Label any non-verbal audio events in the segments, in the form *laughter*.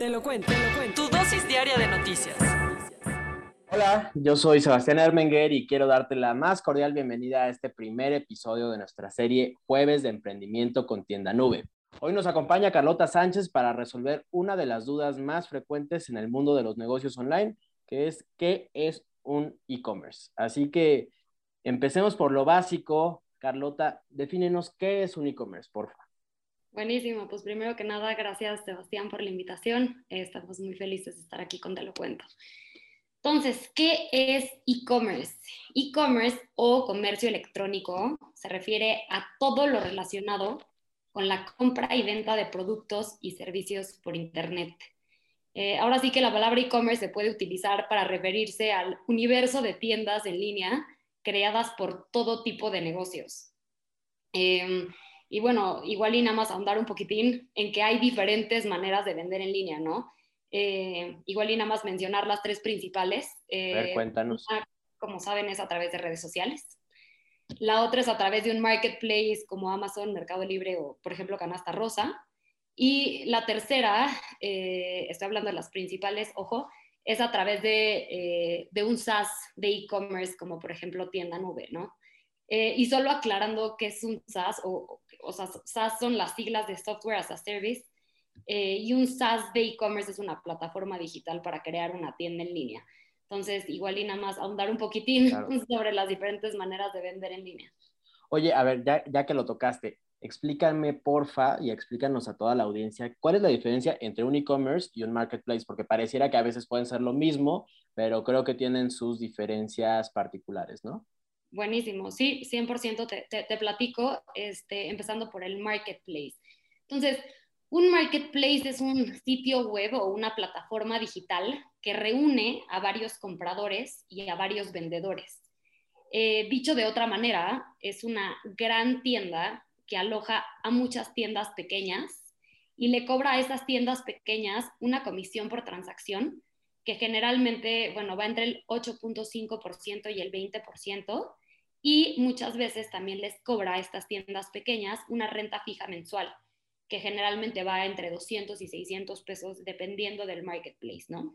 Te lo cuento, te lo cuento. Tu dosis diaria de noticias. Hola, yo soy Sebastián Ermenguer y quiero darte la más cordial bienvenida a este primer episodio de nuestra serie Jueves de Emprendimiento con Tienda Nube. Hoy nos acompaña Carlota Sánchez para resolver una de las dudas más frecuentes en el mundo de los negocios online, que es ¿qué es un e-commerce? Así que empecemos por lo básico. Carlota, defínenos qué es un e-commerce, por favor. Buenísimo, pues primero que nada, gracias Sebastián por la invitación. Estamos muy felices de estar aquí con Te lo cuento. Entonces, ¿qué es e-commerce? E-commerce o comercio electrónico se refiere a todo lo relacionado con la compra y venta de productos y servicios por Internet. Eh, ahora sí que la palabra e-commerce se puede utilizar para referirse al universo de tiendas en línea creadas por todo tipo de negocios. Em, y bueno, igual y nada más ahondar un poquitín en que hay diferentes maneras de vender en línea, ¿no? Eh, igual y nada más mencionar las tres principales. Eh, a ver, cuéntanos. como saben, es a través de redes sociales. La otra es a través de un marketplace como Amazon, Mercado Libre o, por ejemplo, Canasta Rosa. Y la tercera, eh, estoy hablando de las principales, ojo, es a través de, de un SaaS de e-commerce, como por ejemplo Tienda Nube, ¿no? y solo aclarando qué es un SaaS o o sea, SaaS son las siglas de Software as a Service, eh, y un SaaS de e-commerce es una plataforma digital para crear una tienda en línea. Entonces, igual y nada más ahondar un poquitín *laughs* sobre las diferentes maneras de vender en línea. Oye, a ver, ya, ya que lo tocaste, explícame porfa y explícanos a toda la audiencia cuál es la diferencia entre un e-commerce y un marketplace, porque pareciera que a veces pueden ser lo mismo, pero creo que tienen sus diferencias particulares, ¿no? Buenísimo, sí, 100% te, te, platico, este, empezando por el marketplace. Entonces, un marketplace es un sitio web o una plataforma digital que reúne a varios compradores y a varios vendedores. Eh, dicho de otra manera, es una gran tienda que aloja a muchas tiendas pequeñas y le cobra a esas tiendas pequeñas una comisión por transacción que generalmente, bueno, va entre el 8.5% y el 20%, y muchas veces también les cobra a estas tiendas pequeñas una renta fija mensual, que generalmente va entre 200 y 600 pesos dependiendo del marketplace, ¿no?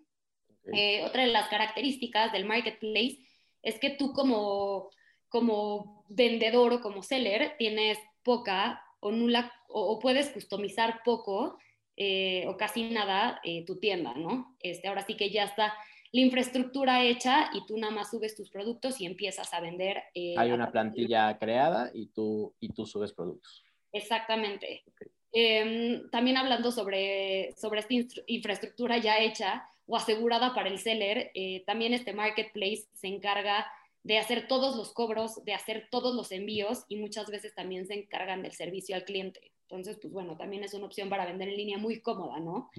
Eh, otra de las características del marketplace es que tú como, como vendedor o como seller tienes poca o nula o, puedes customizar poco eh, o casi nada eh, tu tienda, ¿no? Este, ahora sí que ya está la infraestructura hecha y tú nada más subes tus productos y empiezas a vender. Eh, Hay una plantilla creada y tú, y tú subes productos. Exactamente. Em, también hablando sobre, sobre esta infraestructura ya hecha o asegurada para el seller, eh, también este marketplace se encarga de hacer todos los cobros, de hacer todos los envíos y muchas veces también se encargan del servicio al cliente. Entonces, pues bueno, también es una opción para vender en línea muy cómoda, ¿no?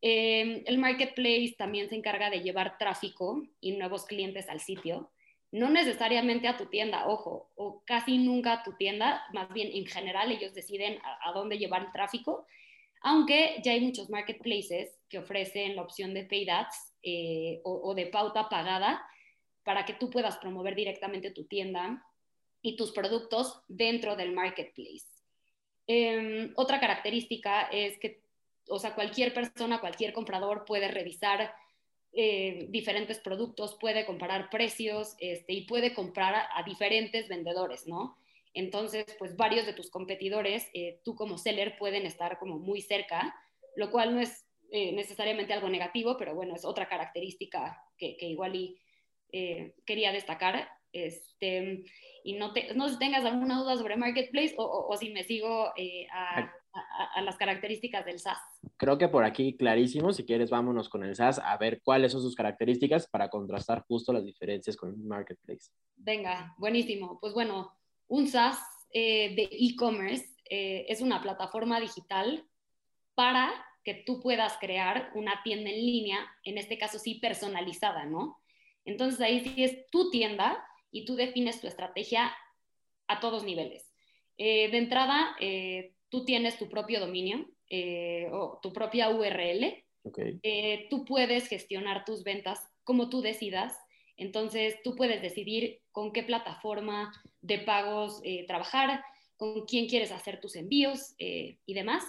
Em, el marketplace también se encarga de llevar tráfico y nuevos clientes al sitio, no necesariamente a tu tienda, ojo, o casi nunca a tu tienda, más bien en general ellos deciden a, dónde llevar el tráfico, aunque ya hay muchos marketplaces que ofrecen la opción de paid ads eh, o, de pauta pagada para que tú puedas promover directamente tu tienda y tus productos dentro del marketplace. Em, otra característica es que o sea, cualquier persona, cualquier comprador puede revisar eh, diferentes productos, puede comparar precios este, y puede comprar a, diferentes vendedores, ¿no? Entonces, pues varios de tus competidores, eh, tú como seller, pueden estar como muy cerca, lo cual no es eh, necesariamente algo negativo, pero bueno, es otra característica que, igual y quería destacar. Este, y no, te, no tengas alguna duda sobre Marketplace o, si me sigo a, a, las características del SaaS. Creo que por aquí clarísimo, si quieres vámonos con el SaaS a ver cuáles son sus características para contrastar justo las diferencias con un marketplace. Venga, buenísimo. Pues bueno, un SaaS eh, de e-commerce eh, es una plataforma digital para que tú puedas crear una tienda en línea, en este caso sí personalizada, ¿no? Entonces ahí sí es tu tienda y tú defines tu estrategia a todos niveles. Eh, de entrada, tú tienes tu propio dominio eh, o tu propia URL. Eh, tú puedes gestionar tus ventas como tú decidas. Entonces, tú puedes decidir con qué plataforma de pagos eh, trabajar, con quién quieres hacer tus envíos y demás.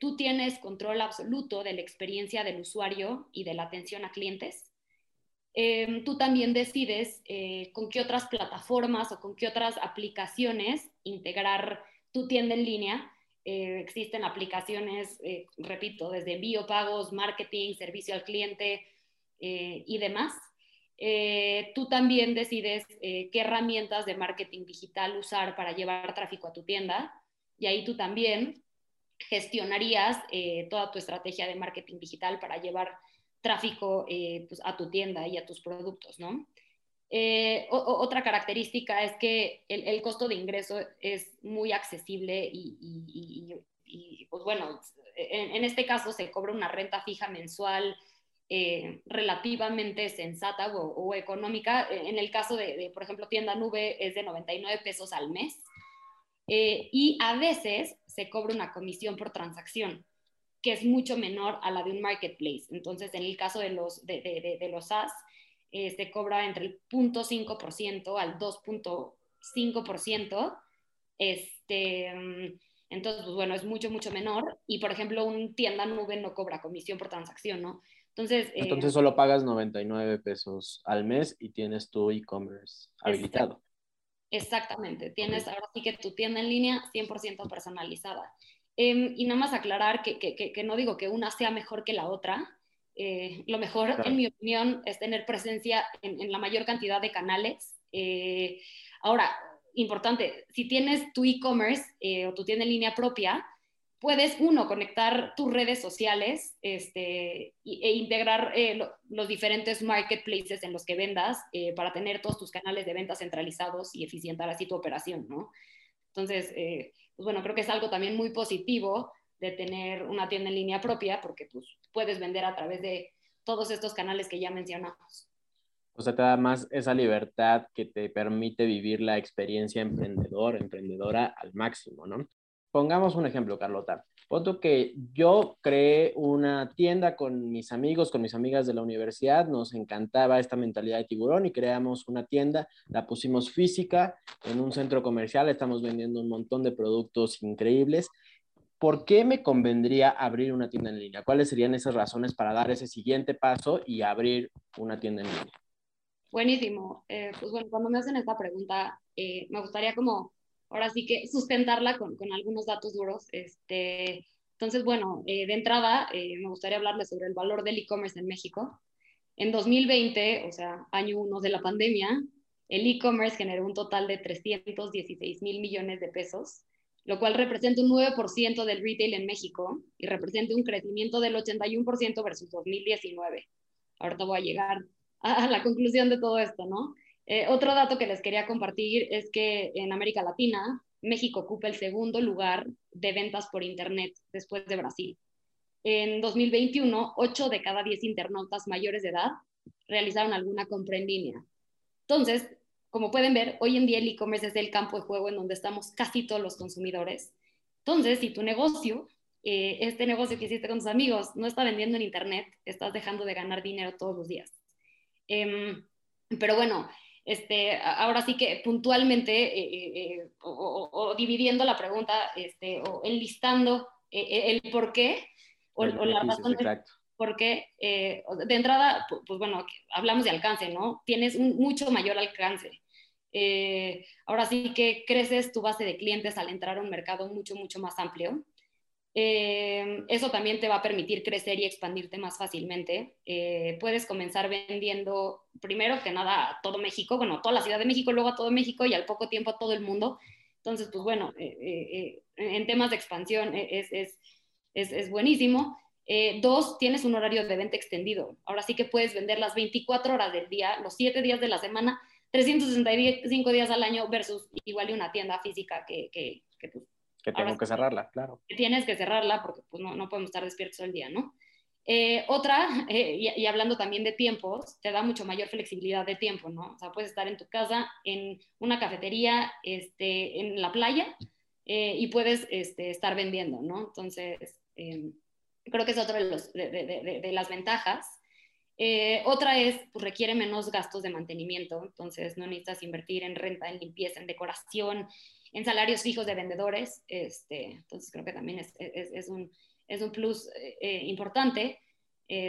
tú tienes control absoluto de la experiencia del usuario y de la atención a clientes. Em, tú también decides eh, con qué otras plataformas o con qué otras aplicaciones integrar tu tienda en línea. Eh, existen aplicaciones, repito, desde envío, pagos, marketing, servicio al cliente y demás. tú también decides qué herramientas de marketing digital usar para llevar tráfico a tu tienda y ahí tú también gestionarías eh, toda tu estrategia de marketing digital para llevar tráfico eh, pues, a tu tienda y a tus productos, ¿no? Eh, otra característica es que el, costo de ingreso es muy accesible y, pues bueno, en, este caso se cobra una renta fija mensual relativamente sensata o, económica. En el caso de, de, por ejemplo, tienda nube es de 99 pesos al mes eh, y a veces se cobra una comisión por transacción, que es mucho menor a la de un marketplace. Entonces, en el caso de los, de, de, los SaaS, se cobra entre el 0.5% al 2.5%. Este, mm, entonces, pues bueno, es mucho, mucho menor. Y, por ejemplo, un tienda nube no cobra comisión por transacción, ¿no? Entonces, eh, Entonces solo pagas 99 pesos al mes y tienes tu e-commerce habilitado. Exactamente, tienes ahora sí que tu tienda en línea 100% personalizada. Em, y nada más aclarar que, que, que, no digo que una sea mejor que la otra. Eh, lo mejor, en mi opinión, es tener presencia en, en la mayor cantidad de canales. Eh, ahora, importante, si tienes tu e-commerce eh, o tu tienda en línea propia, puedes, uno, conectar tus redes sociales este, e integrar los diferentes marketplaces en los que vendas para tener todos tus canales de venta centralizados y eficientar así tu operación, ¿no? Entonces, pues bueno, creo que es algo también muy positivo de tener una tienda en línea propia porque pues, puedes vender a través de todos estos canales que ya mencionamos. O sea, te da más esa libertad que te permite vivir la experiencia emprendedor, emprendedora al máximo, ¿no? Pongamos un ejemplo, Carlota. Ponto que yo creé una tienda con mis amigos, con mis amigas de la universidad, nos encantaba esta mentalidad de tiburón y creamos una tienda, la pusimos física en un centro comercial, estamos vendiendo un montón de productos increíbles. ¿Por qué me convendría abrir una tienda en línea? ¿Cuáles serían esas razones para dar ese siguiente paso y abrir una tienda en línea? Buenísimo. Eh, pues bueno, cuando me hacen esta pregunta, eh, me gustaría como ahora sí que sustentarla con, con algunos datos duros. Este, entonces, bueno, eh, de entrada, eh, me gustaría hablarles sobre el valor del e-commerce en México. En 2020, o sea, año uno de la pandemia, el e-commerce generó un total de 316 mil millones de pesos, lo cual representa un 9% del retail en México y representa un crecimiento del 81% versus 2019. Ahorita voy a llegar a la conclusión de todo esto, ¿no? Eh, otro dato que les quería compartir es que en América Latina, México ocupa el segundo lugar de ventas por Internet después de Brasil. En 2021, 8 de cada 10 internautas mayores de edad realizaron alguna compra en línea. Entonces, como pueden ver, hoy en día el e-commerce es el campo de juego en donde estamos casi todos los consumidores. Entonces, si tu negocio, eh, este negocio que hiciste con tus amigos, no está vendiendo en Internet, estás dejando de ganar dinero todos los días. Em, pero bueno, este, ahora sí que puntualmente eh, eh, eh, o, dividiendo la pregunta este, o enlistando el por qué o, la razón por qué. de entrada, pues bueno, hablamos de alcance, ¿no? Tienes un mucho mayor alcance. Ahora sí que creces tu base de clientes al entrar a un mercado mucho, mucho más amplio. Eh, eso también te va a permitir crecer y expandirte más fácilmente. Eh, puedes comenzar vendiendo primero que nada a todo México, bueno, toda la Ciudad de México, luego a todo México y al poco tiempo a todo el mundo. Entonces, pues bueno, eh, en temas de expansión es, es, es, es buenísimo. dos, tienes un horario de venta extendido. Ahora sí que puedes vender las 24 horas del día, los 7 días de la semana, 365 días al año versus igual de una tienda física que, que, que pues, que tengo que cerrarla, claro. Tienes que cerrarla porque pues, no, no podemos estar despiertos todo el día, ¿no? Eh, otra, *laughs* eh, y, hablando también de tiempos, te da mucho mayor flexibilidad de tiempo, ¿no? O sea, puedes estar en tu casa, en una cafetería, este, en la playa, eh, y puedes este, estar vendiendo, ¿no? Entonces, em, creo que es otra de, de, de, de las ventajas. Otra es, pues requiere menos gastos de mantenimiento, entonces no necesitas invertir en renta, en limpieza, en decoración, en salarios fijos de vendedores. Este, entonces creo que también es, es, es un, es un plus eh, importante.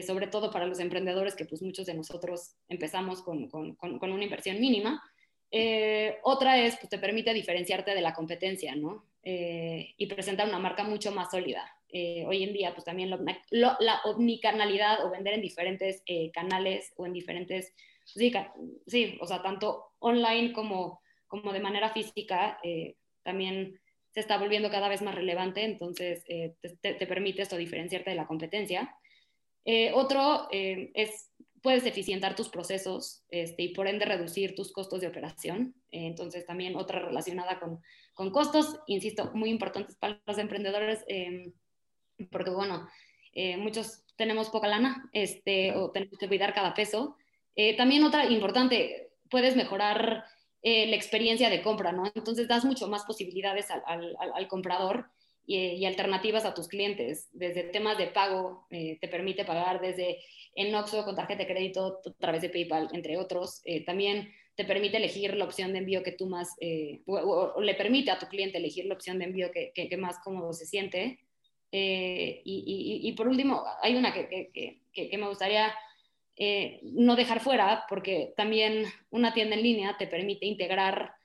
sobre todo para los emprendedores que pues muchos de nosotros empezamos con, con, con una inversión mínima. Eh, otra es, pues te permite diferenciarte de la competencia, ¿no? Eh, y presentar una marca mucho más sólida. Eh, hoy en día, pues también la omnicanalidad o vender en diferentes canales o en diferentes, sí, sí, o sea, tanto online como, como de manera física, también se está volviendo cada vez más relevante, entonces te, te, permite esto diferenciarte de la competencia. otro es puedes eficientar tus procesos este, y por ende reducir tus costos de operación. Eh, entonces también otra relacionada con, con, costos, insisto, muy importantes para los emprendedores, em, porque bueno, eh, muchos tenemos poca lana este, o tenemos que cuidar cada peso. Eh, también otra importante, puedes mejorar la experiencia de compra, ¿no? Entonces das mucho más posibilidades al, al, al comprador y, alternativas a tus clientes. Desde temas de pago, eh, te permite pagar desde en Oxxo con tarjeta de crédito a través de PayPal, entre otros. Eh, también te permite elegir la opción de envío que tú más, eh, o, le permite a tu cliente elegir la opción de envío que, que, más cómodo se siente. Y, y, por último, hay una que, me gustaría no dejar fuera, porque también una tienda en línea te permite integrar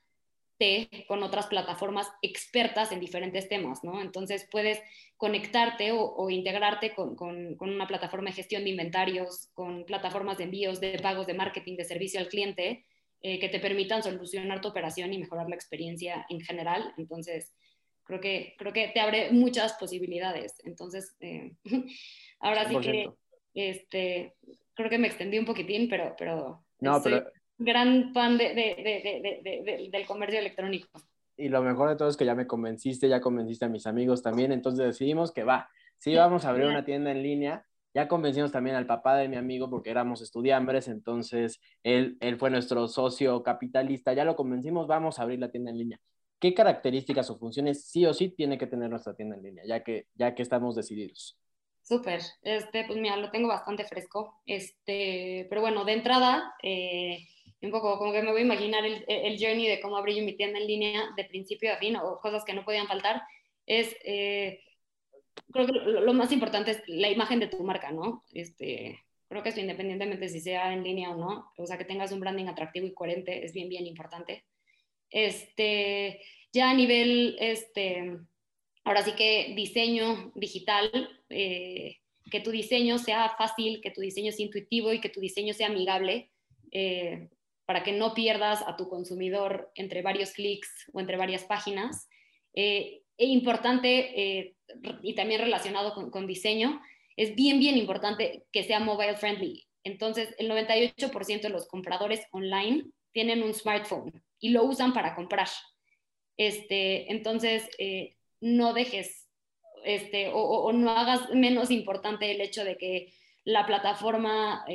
con otras plataformas expertas en diferentes temas, ¿no? Entonces puedes conectarte o, integrarte con, una plataforma de gestión de inventarios, con plataformas de envíos, de pagos, de marketing, de servicio al cliente, eh, que te permitan solucionar tu operación y mejorar la experiencia en general. Entonces, creo que, creo que te abre muchas posibilidades. Entonces, eh, *laughs* ahora sí que, este, creo que me extendí un poquitín, pero... pero no, pero gran fan de, de, del comercio electrónico. Y lo mejor de todo es que ya me convenciste, ya convenciste a mis amigos también, entonces decidimos que va, sí vamos a abrir una tienda en línea, ya convencimos también al papá de mi amigo porque éramos estudiambres, entonces él, él fue nuestro socio capitalista, ya lo convencimos, vamos a abrir la tienda en línea. ¿Qué características o funciones sí o sí tiene que tener nuestra tienda en línea, ya que, ya que estamos decididos? Súper, este, pues mira, lo tengo bastante fresco, este, pero bueno, de entrada, eh, un poco como que me voy a imaginar el, el, journey de cómo abrí mi tienda en línea de principio a fin o cosas que no podían faltar, es, eh, creo que lo, más importante es la imagen de tu marca, ¿no? Este, creo que eso independientemente si sea en línea o no, o sea, que tengas un branding atractivo y coherente es bien, bien importante. Este, ya a nivel, este, ahora sí que diseño digital, eh, que tu diseño sea fácil, que tu diseño sea intuitivo y que tu diseño sea amigable. Eh, para que no pierdas a tu consumidor entre varios clics o entre varias páginas. Eh, e importante, eh, y también relacionado con, diseño, es bien, bien importante que sea mobile friendly. Entonces, el 98% de los compradores online tienen un smartphone y lo usan para comprar. Este, entonces, eh, no dejes este, o, no hagas menos importante el hecho de que la plataforma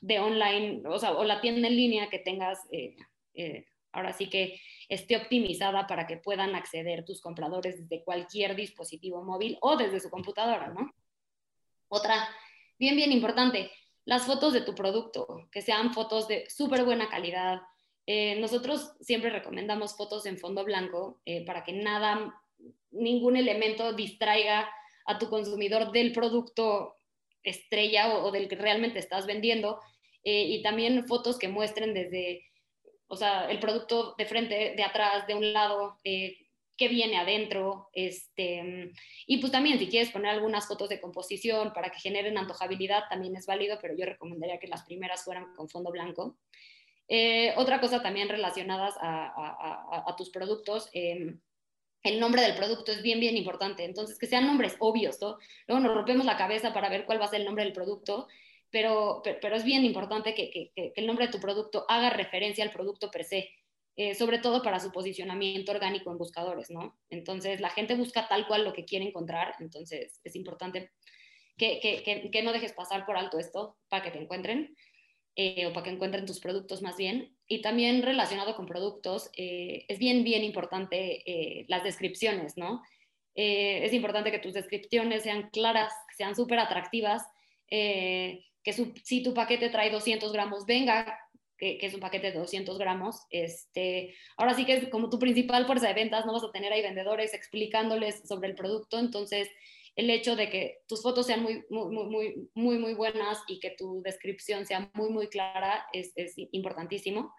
de online, o sea, o la tienda en línea que tengas, eh, eh, ahora sí que esté optimizada para que puedan acceder tus compradores desde cualquier dispositivo móvil o desde su computadora, ¿no? Otra, bien, bien importante, las fotos de tu producto, que sean fotos de súper buena calidad. Eh, nosotros siempre recomendamos fotos en fondo blanco para que nada, ningún elemento distraiga a tu consumidor del producto estrella o, del que realmente estás vendiendo eh, y también fotos que muestren desde, o sea, el producto de frente, de atrás, de un lado, eh, qué viene adentro, este, y pues también si quieres poner algunas fotos de composición para que generen antojabilidad, también es válido, pero yo recomendaría que las primeras fueran con fondo blanco. Eh, otra cosa también relacionadas a, tus productos, em, el nombre del producto es bien, bien importante. Entonces, que sean nombres obvios, ¿no? Luego nos rompemos la cabeza para ver cuál va a ser el nombre del producto, pero, pero, es bien importante que, que, el nombre de tu producto haga referencia al producto per se, eh, sobre todo para su posicionamiento orgánico en buscadores, ¿no? Entonces, la gente busca tal cual lo que quiere encontrar, entonces es importante que, que no dejes pasar por alto esto para que te encuentren. Eh, o para que encuentren tus productos más bien. Y también relacionado con productos, eh, es bien, bien importante las descripciones, ¿no? es importante que tus descripciones sean claras, sean súper atractivas, que si tu paquete trae 200 gramos, venga que, es un paquete de 200 gramos. Este, ahora sí que es como tu principal fuerza de ventas, no vas a tener ahí vendedores explicándoles sobre el producto, entonces el hecho de que tus fotos sean muy, muy, muy, muy, muy buenas y que tu descripción sea muy, muy clara es, es importantísimo.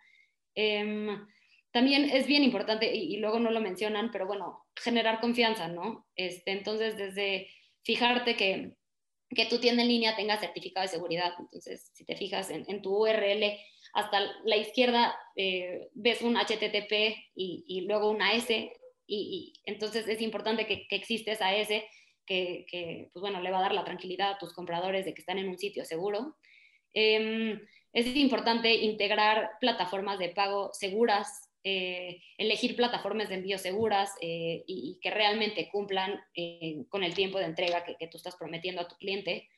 Em, también es bien importante, y, luego no lo mencionan, pero bueno, generar confianza, ¿no? Este, entonces, desde fijarte que, que tu tienda en línea tenga certificado de seguridad. Entonces, si te fijas en, en tu URL, hasta la izquierda eh, ves un HTTP y, y, luego una S, y, entonces es importante que, que existe esa S que, que, pues bueno, le va a dar la tranquilidad a tus compradores de que están en un sitio seguro. Em, es importante integrar plataformas de pago seguras, eh, elegir plataformas de envío seguras eh, y, que realmente cumplan con el tiempo de entrega que, que, tú estás prometiendo a tu cliente.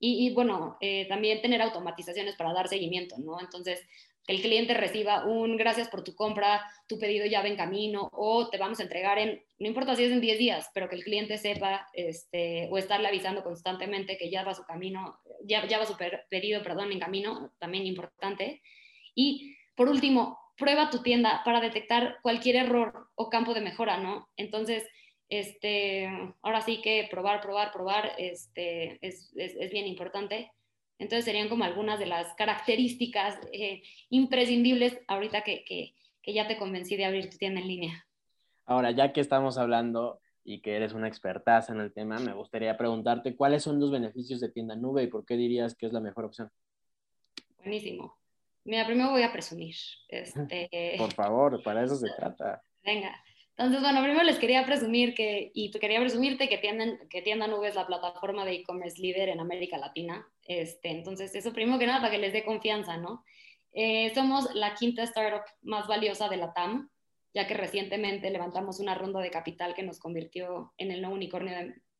Y, bueno, también tener automatizaciones para dar seguimiento, ¿no? Entonces, que el cliente reciba un gracias por tu compra, tu pedido ya va en camino o te vamos a entregar en, no importa si es en 10 días, pero que el cliente sepa este, o estarle avisando constantemente que ya va su camino, ya, ya va su pedido, perdón, en camino, también importante. Y por último, prueba tu tienda para detectar cualquier error o campo de mejora, ¿no? Entonces, este, ahora sí que probar, probar, probar este, es, es, es bien importante. Entonces serían como algunas de las características eh, imprescindibles ahorita que, que, que, ya te convencí de abrir tu tienda en línea. Ahora, ya que estamos hablando y que eres una expertaza en el tema, me gustaría preguntarte cuáles son los beneficios de tienda nube y por qué dirías que es la mejor opción. Buenísimo. Mira, primero voy a presumir. *laughs* Este... Por favor, para eso se trata. Venga. Entonces, bueno, primero les quería presumir que, y quería presumirte que Tienda, que Tienda Nube es la plataforma de e-commerce líder en América Latina. Este, entonces, eso primero que nada para que les dé confianza, ¿no? Eh, somos la quinta startup más valiosa de la TAM, ya que recientemente levantamos una ronda de capital que nos convirtió en el nuevo unicornio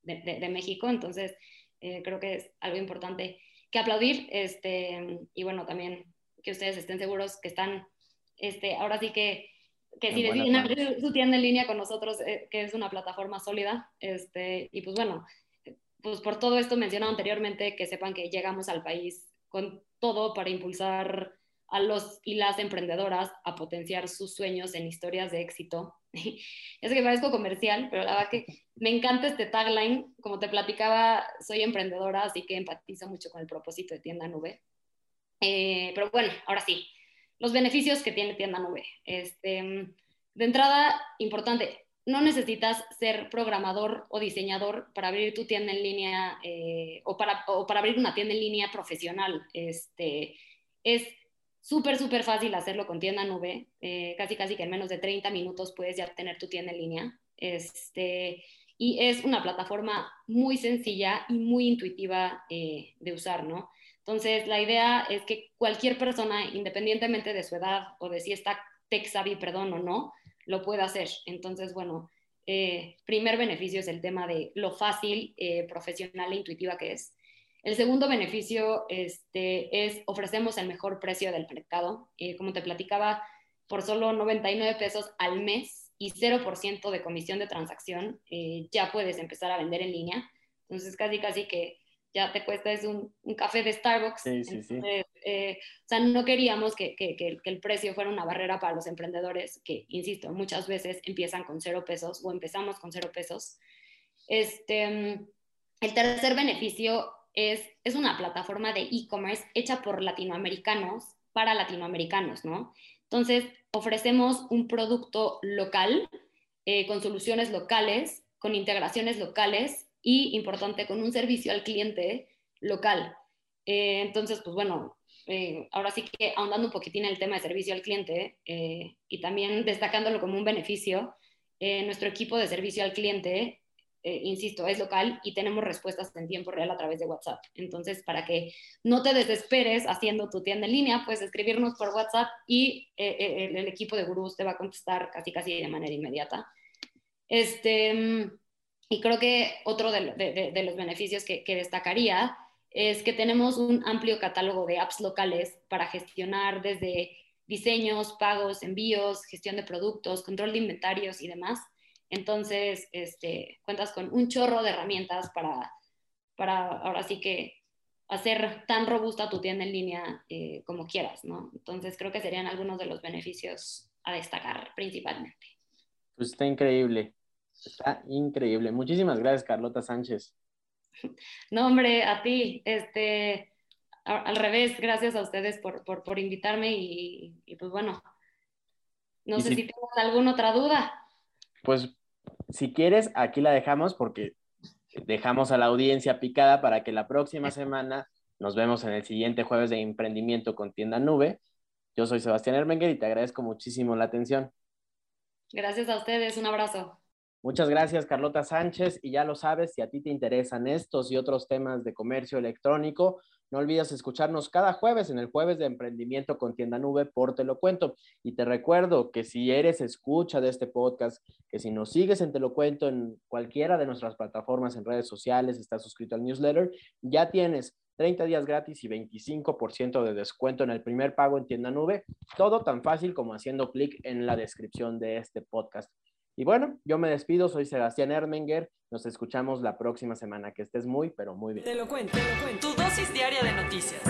de, de, de México. Entonces, eh, creo que es algo importante que aplaudir. Este, y bueno, también que ustedes estén seguros que están, este, ahora sí que que si deciden abrir su tienda en línea con nosotros, eh, que es una plataforma sólida, este, y pues bueno, pues por todo esto mencionado anteriormente, que sepan que llegamos al país con todo para impulsar a los y las emprendedoras a potenciar sus sueños en historias de éxito. *laughs* es que parezco comercial, pero la verdad que me encanta este tagline. Como te platicaba, soy emprendedora, así que empatizo mucho con el propósito de Tienda Nube. Eh, pero bueno, ahora sí, los beneficios que tiene tienda nube. Este, de entrada, importante, no necesitas ser programador o diseñador para abrir tu tienda en línea eh, o, para, o, para, abrir una tienda en línea profesional. Este, es súper, súper fácil hacerlo con tienda nube. Eh, casi, casi que en menos de 30 minutos puedes ya tener tu tienda en línea. Este, y es una plataforma muy sencilla y muy intuitiva eh, de usar, ¿no? Entonces, la idea es que cualquier persona, independientemente de su edad o de si está tech savvy, perdón, o no, lo pueda hacer. Entonces, bueno, eh, primer beneficio es el tema de lo fácil, eh, profesional e intuitiva que es. El segundo beneficio este, es ofrecemos el mejor precio del mercado. Eh, como te platicaba, por solo 99 pesos al mes y 0% de comisión de transacción, ya puedes empezar a vender en línea. Entonces, casi, casi que ya te cuesta es un, un café de Starbucks. Sí, sí, sí. Eh, o sea, no queríamos que, que, que, el precio fuera una barrera para los emprendedores, que, insisto, muchas veces empiezan con cero pesos o empezamos con cero pesos. Este, el tercer beneficio es, es una plataforma de e-commerce hecha por latinoamericanos para latinoamericanos, ¿no? Entonces, ofrecemos un producto local, eh, con soluciones locales, con integraciones locales y, importante, con un servicio al cliente local. Eh, entonces, pues bueno, eh, ahora sí que ahondando un poquitín en el tema de servicio al cliente eh, y también destacándolo como un beneficio, nuestro equipo de servicio al cliente, insisto, es local y tenemos respuestas en tiempo real a través de WhatsApp. Entonces, para que no te desesperes haciendo tu tienda en línea, puedes escribirnos por WhatsApp y el, el, equipo de gurús te va a contestar casi casi de manera inmediata. Este, mm, y creo que otro de, los beneficios que, que, destacaría es que tenemos un amplio catálogo de apps locales para gestionar desde diseños, pagos, envíos, gestión de productos, control de inventarios y demás. Entonces, este, cuentas con un chorro de herramientas para, para ahora sí que hacer tan robusta tu tienda en línea eh, como quieras, ¿no? Entonces creo que serían algunos de los beneficios a destacar principalmente. Pues está increíble, está increíble. Muchísimas gracias, Carlota Sánchez. No, hombre, a ti, este, al revés, gracias a ustedes por, por, por invitarme y, pues bueno, no sé si, si tienes alguna otra duda. Pues si quieres, aquí la dejamos porque dejamos a la audiencia picada para que la próxima semana nos vemos en el siguiente jueves de emprendimiento con tienda nube. Yo soy Sebastián Hermenger y te agradezco muchísimo la atención. Gracias a ustedes, un abrazo. Muchas gracias, Carlota Sánchez. Y ya lo sabes, si a ti te interesan estos y otros temas de comercio electrónico, no olvides escucharnos cada jueves en el jueves de emprendimiento con tienda nube por Te lo cuento. Y te recuerdo que si eres escucha de este podcast, que si nos sigues en Te lo cuento en cualquiera de nuestras plataformas en redes sociales, estás suscrito al newsletter, ya tienes 30 días gratis y 25% de descuento en el primer pago en tienda nube. Todo tan fácil como haciendo clic en la descripción de este podcast. Y bueno, yo me despido, soy Sebastián Ermenger, nos escuchamos la próxima semana, que estés muy, pero muy bien. Te lo cuento, te lo cuento. Tu dosis diaria de noticias.